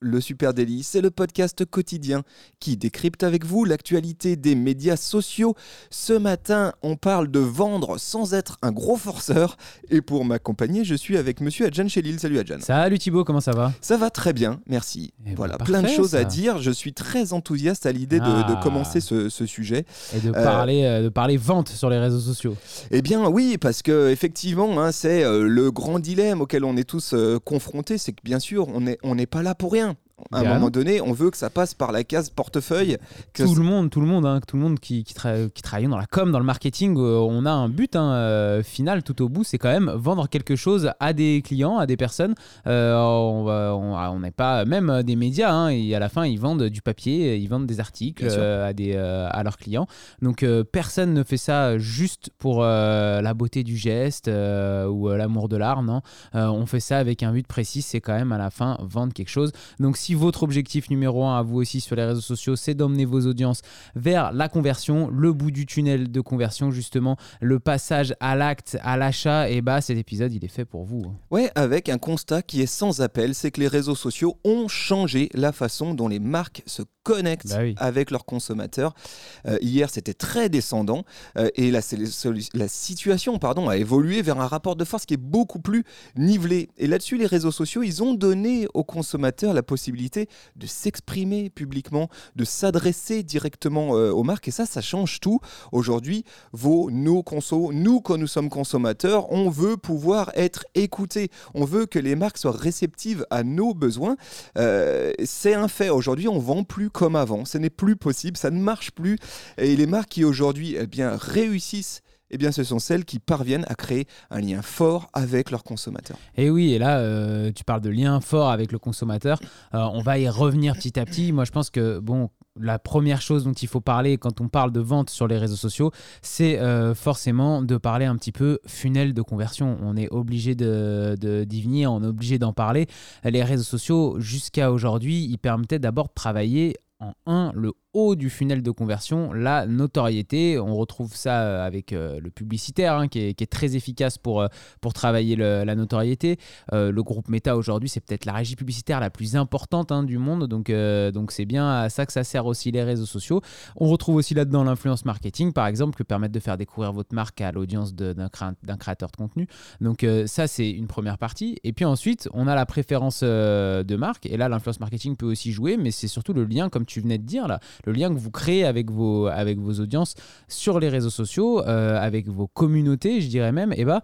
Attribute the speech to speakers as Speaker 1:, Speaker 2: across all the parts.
Speaker 1: Le Super Délit, c'est le podcast quotidien qui décrypte avec vous l'actualité des médias sociaux. Ce matin, on parle de vendre sans être un gros forceur. Et pour m'accompagner, je suis avec monsieur Adjan Chelil. Salut Adjan.
Speaker 2: Salut Thibaut, comment ça va?
Speaker 1: Ça va très bien, merci.
Speaker 2: Eh ben,
Speaker 1: voilà, plein de choses à dire. Je suis très enthousiaste à l'idée de, de
Speaker 2: Ah.
Speaker 1: commencer ce, ce sujet.
Speaker 2: Et de
Speaker 1: Euh,
Speaker 2: parler, euh, de parler vente sur les réseaux sociaux.
Speaker 1: Eh bien oui, parce que effectivement, hein, c'est euh, le grand dilemme auquel on est tous confrontés, c'est que bien sûr, on n'est on n'est pas là pour rien. À un moment donné, on veut que ça passe par la case portefeuille. que
Speaker 2: Tout le monde, tout le monde, hein, tout le monde qui, qui, tra- qui travaille dans la com, dans le marketing, euh, on a un but hein, euh, final tout au bout, c'est quand même vendre quelque chose à des clients, à des personnes. Euh, on va- on n'est pas même des médias, hein, et à la fin ils vendent du papier, ils vendent des articles à, des, à leurs clients. Donc personne ne fait ça juste pour la beauté du geste ou l'amour de l'art, non. On fait ça avec un but précis, c'est quand même à la fin vendre quelque chose. Donc si votre objectif numéro un à vous aussi sur les réseaux sociaux, c'est d'emmener vos audiences vers la conversion, le bout du tunnel de conversion justement, le passage à l'acte, à l'achat, et bah cet épisode il est fait pour vous.
Speaker 1: Ouais, avec un constat qui est sans appel, c'est que les réseaux sociaux ont changé la façon dont les marques se connectent
Speaker 2: Bah oui.
Speaker 1: avec leurs consommateurs. Euh, hier, c'était très descendant euh, et la, la situation pardon, a évolué vers un rapport de force qui est beaucoup plus nivelé. Et là-dessus, les réseaux sociaux, ils ont donné aux consommateurs la possibilité de s'exprimer publiquement, de s'adresser directement euh, aux marques. Et ça, ça change tout. Aujourd'hui, vos, nos consos, nous, quand nous sommes consommateurs, on veut pouvoir être écoutés. On veut que les marques soient réceptives à nos besoins. C'est un fait. Aujourd'hui, on vend plus comme avant. Ce n'est plus possible. Ça ne marche plus. Et les marques qui aujourd'hui eh bien, réussissent, eh bien, ce sont celles qui parviennent à créer un lien fort avec leurs consommateurs.
Speaker 2: Et oui, et là, euh, tu parles de lien fort avec le consommateur. Euh, on va y revenir petit à petit. Moi, je pense que, bon, la première chose dont il faut parler quand on parle de vente sur les réseaux sociaux, c'est euh, forcément de parler un petit peu funnel de conversion. On est obligé de, de- d'y venir, on est obligé d'en parler. Les réseaux sociaux, jusqu'à aujourd'hui, ils permettaient d'abord de travailler en un, le du funnel de conversion, la notoriété. On retrouve ça euh, avec euh, le publicitaire hein, qui, est, très efficace pour, euh, pour travailler le- la notoriété. Le groupe Meta aujourd'hui, c'est peut-être la régie publicitaire la plus importante hein, du monde. Donc, donc c'est bien à ça que ça sert aussi les réseaux sociaux. On retrouve aussi là-dedans l'influence marketing, par exemple, qui permettre de faire découvrir votre marque à l'audience d'un créa- d'un créateur de contenu. Donc ça, c'est une première partie. Et puis ensuite, on a la préférence de marque. Et là, l'influence marketing peut aussi jouer, mais c'est surtout le lien, comme tu venais de dire, là, le lien que vous créez avec vos, audiences sur les réseaux sociaux, euh, avec vos communautés, je dirais même. Et bah,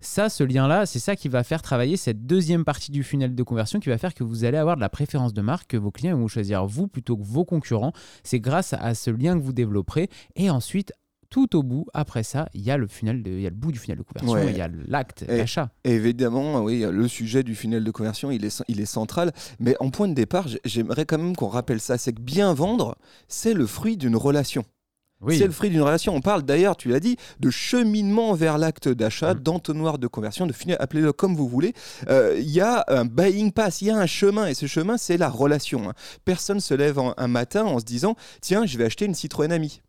Speaker 2: ça, ce lien-là, c'est ça qui va faire travailler cette deuxième partie du funnel de conversion qui va faire que vous allez avoir de la préférence de marque, que vos clients vont choisir vous plutôt que vos concurrents. C'est grâce à ce lien que vous développerez. Et ensuite, tout au bout, après ça, il y a le funnel, de- il y a le bout du funnel de conversion,
Speaker 1: Ouais.
Speaker 2: il y a l'acte.
Speaker 1: Et évidemment, oui, le sujet du funnel de conversion, il est, il est central. Mais en point de départ, j'aimerais quand même qu'on rappelle ça. C'est que bien vendre, c'est le fruit d'une relation.
Speaker 2: Oui.
Speaker 1: C'est le fruit d'une relation. On parle d'ailleurs, tu l'as dit, de cheminement vers l'acte d'achat,
Speaker 2: Mm.
Speaker 1: d'entonnoir de conversion, de funnel, appelez-le comme vous voulez. Euh, Il y a un buying pass, il y a un chemin. Et ce chemin, c'est la relation. hein. Personne se lève en- un matin en se disant Tiens, je vais acheter une Citroën Ami.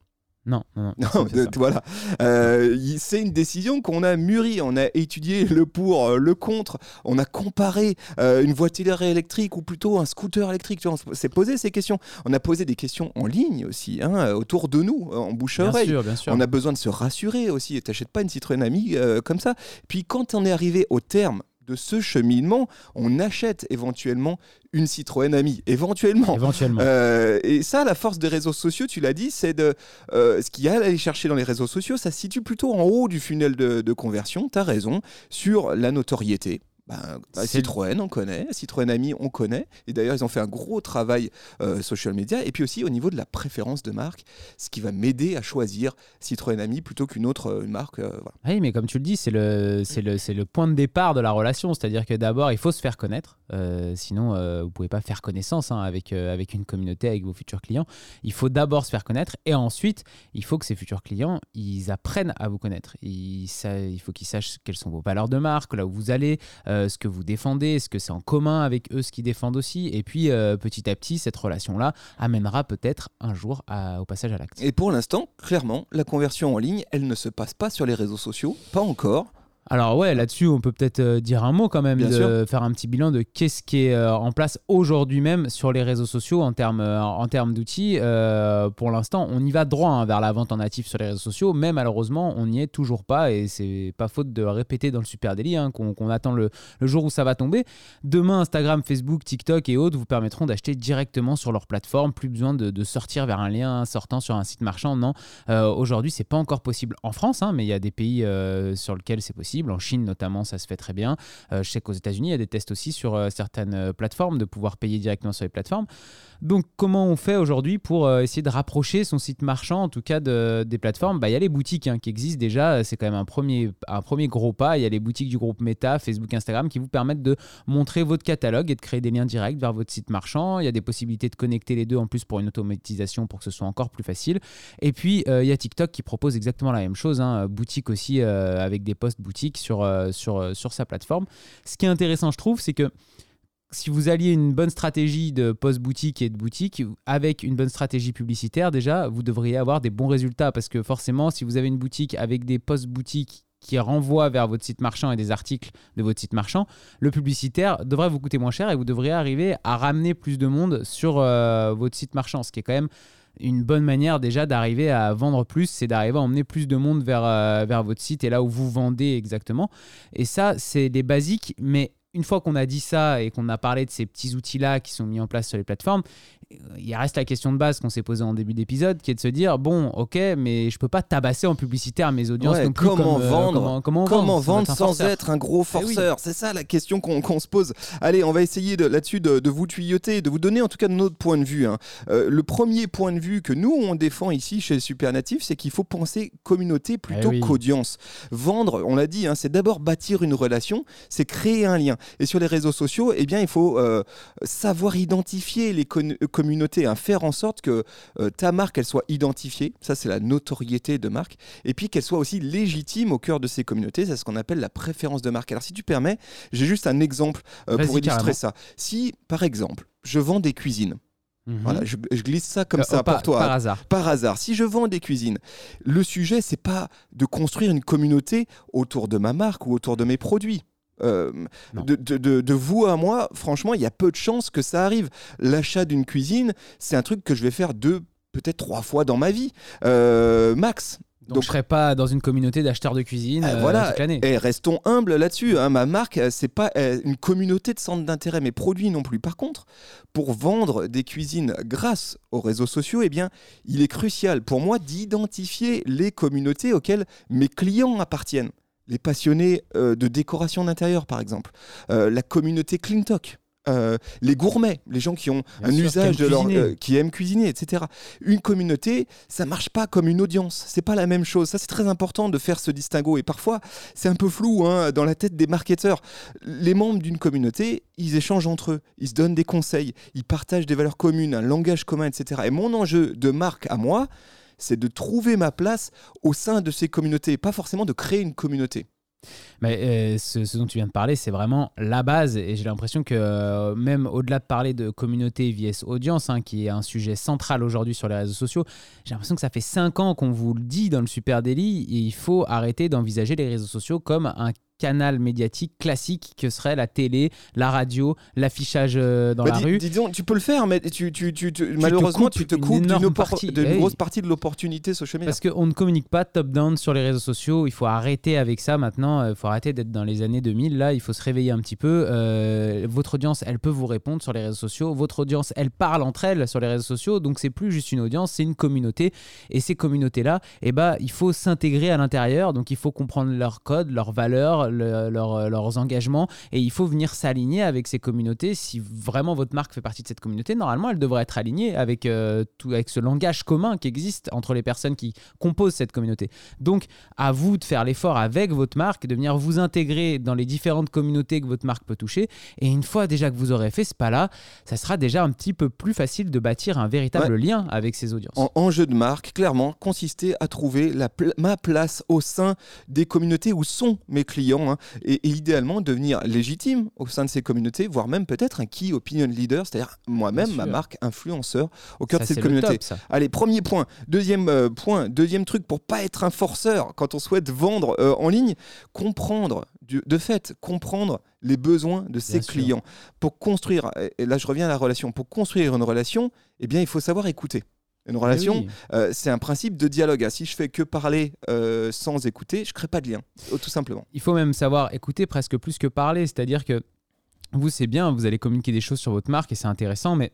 Speaker 2: Non, non, non.
Speaker 1: De- voilà. Euh, c'est une décision qu'on a mûrie. On a étudié le pour, euh, le contre. On a comparé euh, une voiture électrique ou plutôt un scooter électrique. Tu vois, on s'est posé ces questions. On a posé des questions en ligne aussi, hein, autour de nous, en bouche à
Speaker 2: Bien
Speaker 1: oreille.
Speaker 2: sûr, bien sûr.
Speaker 1: On a besoin de se rassurer aussi. T'achètes pas une Citroën Ami euh, comme ça. Puis quand on est arrivé au terme de ce cheminement, on achète éventuellement une Citroën Ami. Éventuellement.
Speaker 2: Éventuellement.
Speaker 1: Euh, et ça, la force des réseaux sociaux, tu l'as dit, c'est de euh, ce qu'il y a à aller chercher dans les réseaux sociaux, ça se situe plutôt en haut du funnel de, de conversion. Tu as raison sur la notoriété. Ben, bah, Citroën, on connaît. Citroën Ami, on connaît. Et d'ailleurs, ils ont fait un gros travail euh, social media. Et puis aussi au niveau de la préférence de marque, ce qui va m'aider à choisir Citroën Ami plutôt qu'une autre euh, une marque. euh, voilà.
Speaker 2: Oui, mais comme tu le dis, c'est le, le, c'est le point de départ de la relation. C'est-à-dire que d'abord, il faut se faire connaître. Euh, sinon, euh, vous pouvez pas faire connaissance hein, avec, euh, avec une communauté, avec vos futurs clients. Il faut d'abord se faire connaître et ensuite, il faut que ces futurs clients, ils apprennent à vous connaître. Il faut qu'ils sachent quelles sont vos valeurs de marque, là où vous allez, ce que vous défendez, est-ce que c'est en commun avec eux ce qu'ils défendent aussi. Et puis, petit à petit, cette relation-là amènera peut-être un jour au passage à l'acte.
Speaker 1: Et pour l'instant, clairement, la conversion en ligne, elle ne se passe pas sur les réseaux sociaux, pas encore.
Speaker 2: Alors ouais, là-dessus, on peut peut-être euh, dire un mot quand même,
Speaker 1: Bien
Speaker 2: de
Speaker 1: sûr.
Speaker 2: faire un petit bilan de qu'est-ce qui est euh, en place aujourd'hui même sur les réseaux sociaux en termes euh, en termes d'outils. Euh, pour l'instant, on y va droit hein, vers la vente en natif sur les réseaux sociaux, mais malheureusement, on n'y est toujours pas et c'est pas faute de répéter dans le super délit hein, qu'on attend le, le jour où ça va tomber. Demain, Instagram, Facebook, TikTok et autres vous permettront d'acheter directement sur leur plateforme, plus besoin de, de sortir vers un lien sortant sur un site marchand. Non, euh, aujourd'hui, c'est pas encore possible en France, hein, mais il y a des pays euh, sur lesquels c'est possible. En Chine, notamment, ça se fait très bien. Euh, je sais qu'aux États-Unis, il y a des tests aussi sur euh, certaines euh, plateformes de pouvoir payer directement sur les plateformes. Donc, comment on fait aujourd'hui pour euh, essayer de rapprocher son site marchand, en tout cas de- des plateformes? Bah, Il y a les boutiques hein, qui existent déjà. C'est quand même un premier, un gros pas. Il y a les boutiques du groupe Meta, Facebook, Instagram qui vous permettent de montrer votre catalogue et de créer des liens directs vers votre site marchand. Il y a des possibilités de connecter les deux en plus pour une automatisation pour que ce soit encore plus facile. Et puis, euh, il y a TikTok qui propose exactement la même chose, hein, boutique aussi euh, avec des posts boutiques sur sa plateforme. Ce qui est intéressant, je trouve, c'est que si vous alliez une bonne stratégie de post boutique et de boutique avec une bonne stratégie publicitaire, déjà, vous devriez avoir des bons résultats parce que forcément, si vous avez une boutique avec des post boutiques qui renvoient vers votre site marchand et des articles de votre site marchand, le publicitaire devrait vous coûter moins cher et vous devriez arriver à ramener plus de monde sur euh, votre site marchand, ce qui est quand même une bonne manière déjà d'arriver à vendre plus, c'est d'arriver à emmener plus de monde vers, euh, vers votre site et là où vous vendez exactement. Et ça, c'est des basiques, mais une fois qu'on a dit ça et qu'on a parlé de ces petits outils-là qui sont mis en place sur les plateformes, il reste la question de base qu'on s'est posée en début d'épisode, qui est de se dire bon, ok, mais je peux pas tabasser en publicitaire mes audiences
Speaker 1: Ouais, comment
Speaker 2: comme, euh,
Speaker 1: vendre
Speaker 2: comment, comment
Speaker 1: Comment
Speaker 2: vendre,
Speaker 1: vendre
Speaker 2: sans être un
Speaker 1: gros
Speaker 2: Eh oui.
Speaker 1: forceur? C'est ça la question qu'on se pose. Allez, on va essayer de- là-dessus de, de vous tuyauter, de vous donner en tout cas notre point de vue. hein. Euh, le premier point de vue que nous, on défend ici chez Supernatif, c'est qu'il faut penser communauté plutôt
Speaker 2: Eh oui.
Speaker 1: qu'audience. Vendre, on l'a dit, hein, c'est d'abord bâtir une relation, c'est créer un lien. Et sur les réseaux sociaux, eh bien, il faut euh, savoir identifier les con- communautés, hein, faire en sorte que euh, ta marque, elle soit identifiée. Ça, c'est la notoriété de marque et puis qu'elle soit aussi légitime au cœur de ces communautés. C'est ce qu'on appelle la préférence de marque. Alors, si tu permets, j'ai juste un exemple euh, pour illustrer
Speaker 2: carrément.
Speaker 1: ça. Si, par exemple, je vends des cuisines,
Speaker 2: Mhm.
Speaker 1: voilà, je, je glisse ça comme
Speaker 2: Euh,
Speaker 1: ça
Speaker 2: par,
Speaker 1: pour toi.
Speaker 2: Par hasard.
Speaker 1: Par hasard, si je vends des cuisines, le sujet, c'est pas de construire une communauté autour de ma marque ou autour de mes produits. Euh, de, de- de- de vous à moi, franchement, il y a peu de chances que ça arrive. L'achat d'une cuisine, c'est un truc que je vais faire deux, peut-être trois fois dans ma vie, Euh, max.
Speaker 2: Donc, je serais pas dans une communauté d'acheteurs de cuisine
Speaker 1: Ah,
Speaker 2: euh,
Speaker 1: voilà.
Speaker 2: toute l'année.
Speaker 1: Et restons humbles là-dessus. hein. Ma marque, euh, c'est pas une communauté de centres d'intérêt, mes produits non plus. Par contre, pour vendre des cuisines grâce aux réseaux sociaux, eh bien, il est crucial pour moi d'identifier les communautés auxquelles mes clients appartiennent. Les passionnés euh, de décoration d'intérieur, par exemple. Euh, la communauté Clean Talk. Euh, les gourmets, les gens qui ont
Speaker 2: Bien
Speaker 1: un
Speaker 2: sûr,
Speaker 1: usage
Speaker 2: aiment
Speaker 1: de leur,
Speaker 2: cuisiner.
Speaker 1: euh, qui aiment cuisiner, etc. Une communauté, ça marche pas comme une audience. C'est pas la même chose. Ça, c'est très important de faire ce distinguo. Et parfois, c'est un peu flou hein, dans la tête des marketeurs. Les membres d'une communauté, ils échangent entre eux, ils se donnent des conseils, ils partagent des valeurs communes, un langage commun, etc. Et mon enjeu de marque à moi, c'est de trouver ma place au sein de ces communautés, pas forcément de créer une communauté.
Speaker 2: Mais euh, ce, dont tu viens de parler, c'est vraiment la base. Et j'ai l'impression que euh, même au-delà de parler de communauté vs audience, hein, qui est un sujet central aujourd'hui sur les réseaux sociaux, j'ai l'impression que ça fait 5 ans qu'on vous le dit dans le Super Daily. Et il faut arrêter d'envisager les réseaux sociaux comme un canal médiatique classique que serait la télé, la radio, l'affichage euh, dans
Speaker 1: Bah,
Speaker 2: la
Speaker 1: dis-
Speaker 2: rue.
Speaker 1: disons, tu peux le faire, mais tu, tu- tu- tu-
Speaker 2: te
Speaker 1: malheureusement,
Speaker 2: coupes
Speaker 1: tu te coupes d'une
Speaker 2: partie.
Speaker 1: d'une
Speaker 2: Eh
Speaker 1: grosse partie de l'opportunité social media.
Speaker 2: Parce qu'on ne communique pas top-down sur les réseaux sociaux. Il faut arrêter avec ça maintenant. Il faut arrêter d'être dans les années 2000. Là, il faut se réveiller un petit peu. Euh, votre audience, elle peut vous répondre sur les réseaux sociaux. Votre audience, elle parle entre elles sur les réseaux sociaux. Donc, c'est plus juste une audience, c'est une communauté. Et ces communautés-là, eh ben, il faut s'intégrer à l'intérieur. Donc, il faut comprendre leurs codes, leurs valeurs, le- leur- leurs engagements et il faut venir s'aligner avec ces communautés. Si vraiment votre marque fait partie de cette communauté, normalement, elle devrait être alignée avec, euh, tout, avec ce langage commun qui existe entre les personnes qui composent cette communauté. Donc, à vous de faire l'effort avec votre marque, de venir vous intégrer dans les différentes communautés que votre marque peut toucher. Et une fois déjà que vous aurez fait ce pas-là, ça sera déjà un petit peu plus facile de bâtir un véritable lien avec ces audiences.
Speaker 1: En enjeu de marque, clairement, consistait à trouver la ma place au sein des communautés où sont mes clients hein, et, et idéalement devenir légitime au sein de ces communautés, voire même peut-être un key opinion leader, c'est-à-dire moi-même, ma marque influenceur au cœur
Speaker 2: Ça,
Speaker 1: de cette communauté.
Speaker 2: top.
Speaker 1: Allez, premier point. Deuxième euh, point, deuxième truc pour pas être un forceur quand on souhaite vendre euh, en ligne, comprendre, du- de fait, comprendre les besoins de ses
Speaker 2: Bien sûr.
Speaker 1: clients. Pour construire, et- et là je reviens à la relation, pour construire une relation, eh bien il faut savoir écouter. Une relation,
Speaker 2: Eh oui.
Speaker 1: euh, c'est un principe de dialogue. Ah, Si je fais que parler euh, sans écouter, je crée pas de lien, euh, tout simplement.
Speaker 2: il faut même savoir écouter presque plus que parler. C'est-à-dire que vous, c'est bien, vous allez communiquer des choses sur votre marque et c'est intéressant, mais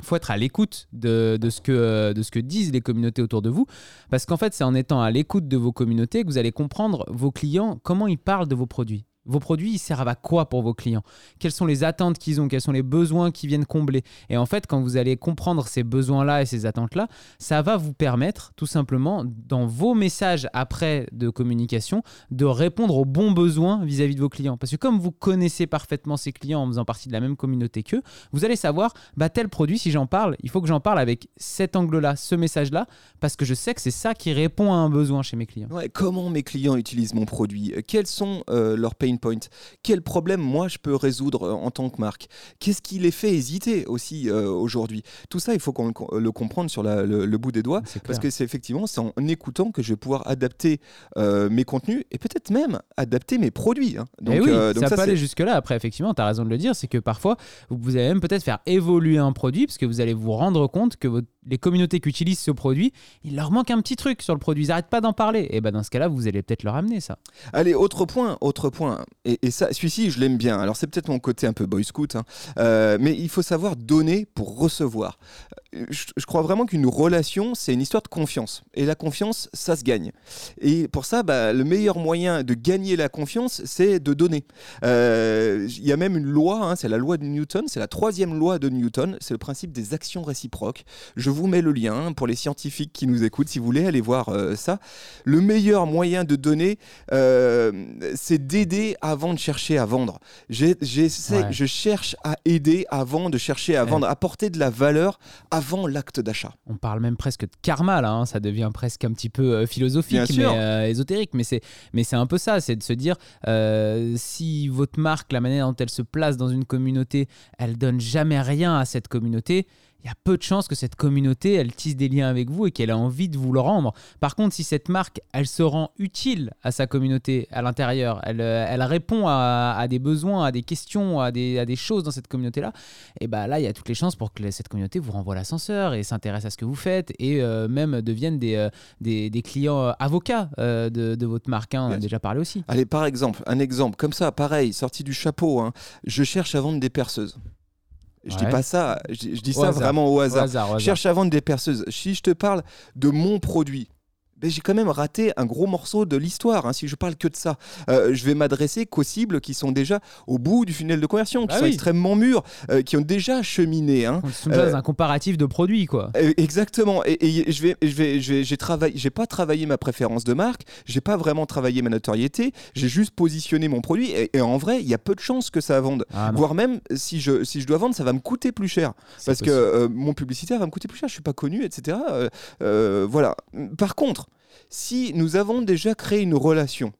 Speaker 2: il faut être à l'écoute de, de ce que, de ce que disent les communautés autour de vous. Parce qu'en fait, c'est en étant à l'écoute de vos communautés que vous allez comprendre vos clients, comment ils parlent de vos produits. Vos produits, ils servent à quoi pour vos clients? Quelles sont les attentes qu'ils ont? Quels sont les besoins qu'ils viennent combler? Et en fait, quand vous allez comprendre ces besoins-là et ces attentes-là, ça va vous permettre tout simplement, dans vos messages après de communication, de répondre aux bons besoins vis-à-vis de vos clients. Parce que comme vous connaissez parfaitement ces clients en faisant partie de la même communauté qu'eux, vous allez savoir, bah, tel produit, si j'en parle, il faut que j'en parle avec cet angle-là, ce message-là, parce que je sais que c'est ça qui répond à un besoin chez mes clients.
Speaker 1: Comment mes clients utilisent mon produit? Quels sont euh, leurs points Quels problèmes moi je peux résoudre euh, en tant que marque? Qu'est-ce qui les fait hésiter aussi euh, aujourd'hui? Tout ça, il faut qu'on le, le comprenne sur la- le, le bout des doigts. Parce que c'est effectivement c'est en écoutant que je vais pouvoir adapter euh, mes contenus et peut-être même adapter mes produits. hein. Donc,
Speaker 2: Et oui,
Speaker 1: euh, donc
Speaker 2: ça,
Speaker 1: ça,
Speaker 2: peut aller jusque-là. Après, effectivement, tu as raison de le dire, c'est que parfois, vous allez même peut-être faire évoluer un produit, parce que vous allez vous rendre compte que votre- les communautés qui utilisent ce produit, il leur manque un petit truc sur le produit, ils n'arrêtent pas d'en parler. Et ben dans ce cas-là, vous allez peut-être leur amener ça.
Speaker 1: Allez, autre point, autre point. Et, ça, celui-ci, je l'aime bien. Alors, c'est peut-être mon côté un peu boy scout, hein. Euh, mais il faut savoir donner pour recevoir. Euh, Je, crois vraiment qu'une relation, c'est une histoire de confiance. Et la confiance, ça se gagne. Et pour ça, bah, le meilleur moyen de gagner la confiance, c'est de donner. Euh, Il y a même une loi, hein, c'est la loi de Newton, c'est la troisième loi de Newton, c'est le principe des actions réciproques. Vous mets le lien pour les scientifiques qui nous écoutent, si vous voulez aller voir euh, ça. Le meilleur moyen de donner, euh, c'est d'aider avant de chercher à vendre. J'essaie-
Speaker 2: Ouais.
Speaker 1: Je cherche à aider avant de chercher à
Speaker 2: Ouais.
Speaker 1: vendre, apporter de la valeur avant l'acte d'achat.
Speaker 2: On parle même presque de karma là, hein, ça devient presque un petit peu euh, philosophique, mais ésotérique. Mais c'est, mais c'est un peu ça, c'est de se dire si votre marque, la manière dont elle se place dans une communauté, elle donne jamais rien à cette communauté. Il y a peu de chances que cette communauté, elle tisse des liens avec vous et qu'elle a envie de vous le rendre. Par contre, si cette marque, elle se rend utile à sa communauté à l'intérieur, elle, euh, elle répond à, à des besoins, à des questions, à des, à des choses dans cette communauté-là, et bah là, il y a toutes les chances pour que cette communauté vous renvoie l'ascenseur et s'intéresse à ce que vous faites et euh, même deviennent des, euh, des, des clients avocats euh, de, de votre marque. hein. On a
Speaker 1: Bien
Speaker 2: déjà parlé aussi.
Speaker 1: Allez, par exemple, un exemple comme ça, pareil, sorti du chapeau. hein. Je cherche à vendre des perceuses. Je dis pas ça, je, dis- je dis
Speaker 2: Au
Speaker 1: ça
Speaker 2: hasard.
Speaker 1: vraiment au
Speaker 2: Au
Speaker 1: hasard.
Speaker 2: au hasard.
Speaker 1: cherche à vendre des perceuses. Si je te parle de mon produit, ben, j'ai quand même raté un gros morceau de l'histoire. hein, si je parle que de ça, Euh, je vais m'adresser qu'aux cibles qui sont déjà au bout du funnel de conversion, qui
Speaker 2: Ah
Speaker 1: sont
Speaker 2: oui.
Speaker 1: extrêmement mûres, euh, qui ont déjà cheminé. hein.
Speaker 2: On
Speaker 1: Euh,
Speaker 2: dans un comparatif de produits, quoi.
Speaker 1: Euh, Exactement. Et, et je vais, je vais, je j'ai travaillé, j'ai pas travaillé ma préférence de marque, j'ai pas vraiment travaillé ma notoriété, j'ai juste positionné mon produit. Et, et en vrai, il y a peu de chances que ça vende.
Speaker 2: Ah
Speaker 1: Voire même, si je, si je dois vendre, ça va me coûter plus cher. Parce que
Speaker 2: possible.
Speaker 1: euh, mon publicitaire va me coûter plus cher, je suis pas connu, etc. Euh, euh, voilà. Par contre, si nous avons déjà créé une relation,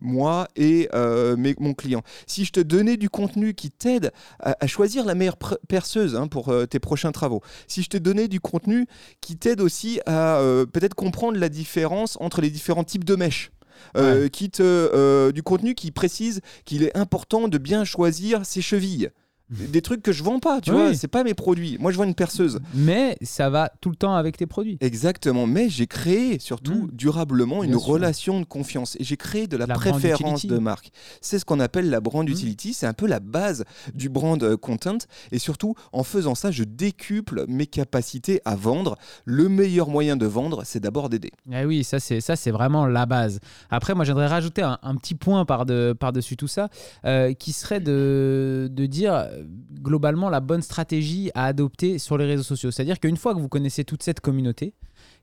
Speaker 1: moi et euh, mes- mon client, si je te donnais du contenu qui t'aide à, à choisir la meilleure perceuse hein, pour euh, tes prochains travaux, si je te donnais du contenu qui t'aide aussi à euh, peut-être comprendre la différence entre les différents types de mèches. qui te, du contenu qui précise qu'il est important de bien choisir ses chevilles. Des trucs que je vends pas, tu
Speaker 2: Oui.
Speaker 1: vois, c'est pas mes produits. Moi, je vends une perceuse.
Speaker 2: Mais ça va tout le temps avec tes produits.
Speaker 1: Exactement, mais j'ai créé surtout
Speaker 2: Mm.
Speaker 1: durablement une
Speaker 2: sûr.
Speaker 1: relation de confiance et j'ai créé de la, préférence de marque. C'est ce qu'on appelle la brand
Speaker 2: Mm.
Speaker 1: utility, c'est un peu la base du brand euh, content et surtout en faisant ça, je décuple mes capacités à vendre. Le meilleur moyen de vendre, c'est d'abord d'aider.
Speaker 2: Ah oui, ça c'est ça c'est vraiment la base. Après, moi j'aimerais rajouter un, un petit point par de, par dessus tout ça, euh, qui serait de, de dire globalement la bonne stratégie à adopter sur les réseaux sociaux. C'est-à-dire qu'une fois que vous connaissez toute cette communauté,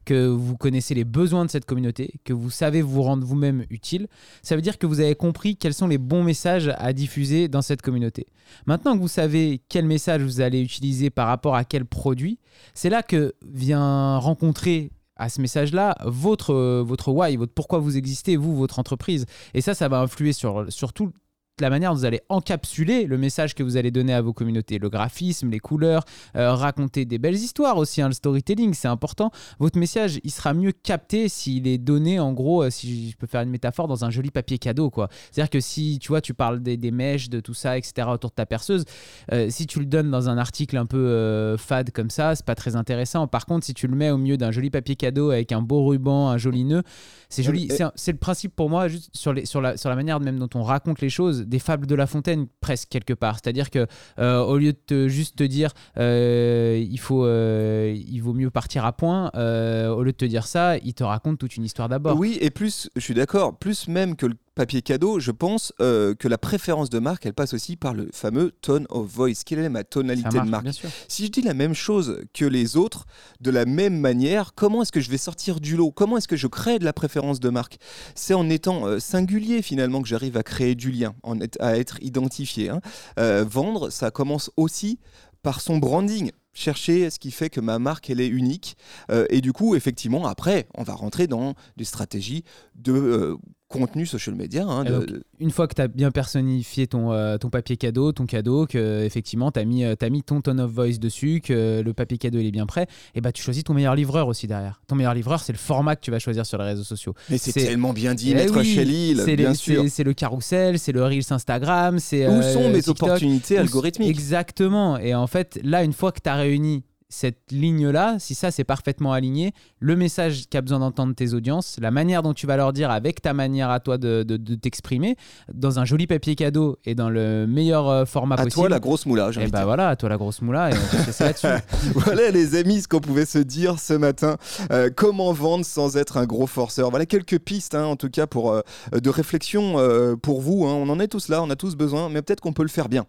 Speaker 2: que vous connaissez les besoins de cette communauté, que vous savez vous rendre vous-même utile, ça veut dire que vous avez compris quels sont les bons messages à diffuser dans cette communauté. Maintenant que vous savez quel message vous allez utiliser par rapport à quel produit, c'est là que vient rencontrer à ce message-là votre, euh, votre why, votre pourquoi vous existez, vous, votre entreprise. Et ça, ça va influer sur, sur toute la manière dont vous allez encapsuler le message que vous allez donner à vos communautés, le graphisme, les couleurs, euh, raconter des belles histoires aussi, hein, le storytelling, c'est important. Votre message, il sera mieux capté s'il est donné, en gros, euh, si je peux faire une métaphore, dans un joli papier cadeau, quoi. C'est-à-dire que si, tu vois, tu parles des, des mèches, de tout ça, etc., autour de ta perceuse, euh, si tu le donnes dans un article un peu fade comme ça, c'est pas très intéressant. Par contre, si tu le mets au milieu d'un joli papier cadeau avec un beau ruban, un joli nœud, c'est joli. C'est le principe pour moi, juste sur, les, sur, la, sur la manière même dont on raconte les choses, des fables de La Fontaine, presque quelque part. C'est-à-dire que euh, au lieu de te- juste te dire euh, il, faut, euh, il vaut mieux partir à point, au lieu de te dire ça, il te raconte toute une histoire d'abord.
Speaker 1: Oui, et plus, je suis d'accord, plus même que le papier cadeau, je pense euh, que la préférence de marque, elle passe aussi par le fameux tone of voice. Quelle est ma tonalité
Speaker 2: marche,
Speaker 1: de marque. Si je dis la même chose que les autres, de la même manière, comment est-ce que je vais sortir du lot? Comment est-ce que je crée de la préférence de marque? C'est en étant euh, singulier finalement que j'arrive à créer du lien, en être- à être identifié. hein. Euh, vendre, ça commence aussi par son branding. Chercher ce qui fait que ma marque elle est unique Euh, et du coup effectivement après on va rentrer dans des stratégies de euh, contenu social media hein,
Speaker 2: Et
Speaker 1: de-
Speaker 2: donc, Une fois que tu as bien personnifié ton, euh, ton papier cadeau, ton cadeau, que effectivement tu as mis, euh, t'as mis ton tone of voice dessus, que le papier cadeau il est bien prêt, et bah tu choisis ton meilleur livreur aussi derrière. Ton meilleur livreur, c'est le format que tu vas choisir sur les réseaux sociaux.
Speaker 1: mais c'est tellement bien dit
Speaker 2: Eh
Speaker 1: maître
Speaker 2: oui,
Speaker 1: bien sûr
Speaker 2: c'est- le carrousel, c'est le Reels Instagram, c'est.
Speaker 1: où
Speaker 2: euh,
Speaker 1: sont mes
Speaker 2: TikTok.
Speaker 1: opportunités algorithmiques?
Speaker 2: Exactement. Et en fait, là, une fois que tu as réuni cette ligne-là, si ça c'est parfaitement aligné, le message qu'a besoin d'entendre tes audiences, la manière dont tu vas leur dire avec ta manière à toi de, de- de t'exprimer, dans un joli papier cadeau et dans le meilleur euh, format
Speaker 1: à
Speaker 2: possible.
Speaker 1: toi la grosse moula j'ai
Speaker 2: et bah voilà, à toi la grosse moula, et on là-dessus.
Speaker 1: Voilà les amis ce qu'on pouvait se dire ce matin. Euh, comment vendre sans être un gros forceur? Voilà quelques pistes hein, en tout cas pour, euh, de réflexion euh, pour vous. hein. On en est tous là, on a tous besoin, mais peut-être qu'on peut le faire bien.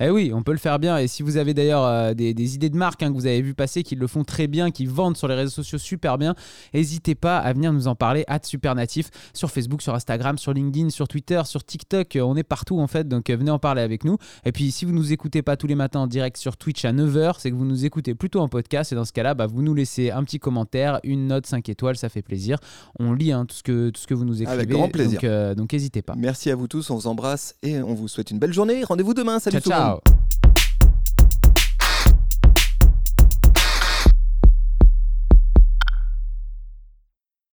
Speaker 2: Eh oui, on peut le faire bien. Et si vous avez d'ailleurs euh, des, des idées de marques hein, que vous avez vu passer, qui le font très bien, qui vendent sur les réseaux sociaux super bien, n'hésitez pas à venir nous en parler à Supernatif sur Facebook, sur Instagram, sur LinkedIn, sur Twitter, sur TikTok. Euh, On est partout en fait, donc euh, venez en parler avec nous. Et puis si vous nous écoutez pas tous les matins en direct sur Twitch à 9h, c'est que vous nous écoutez plutôt en podcast. Et dans ce cas-là, bah, vous nous laissez un petit commentaire, une note 5 étoiles, ça fait plaisir. On lit hein, tout, ce que, tout ce que vous nous écrivez.
Speaker 1: Avec grand plaisir.
Speaker 2: Donc, euh, donc n'hésitez pas.
Speaker 1: Merci à vous tous, on vous embrasse et on vous souhaite une belle journée. Rendez-vous demain. Salut
Speaker 2: tchau.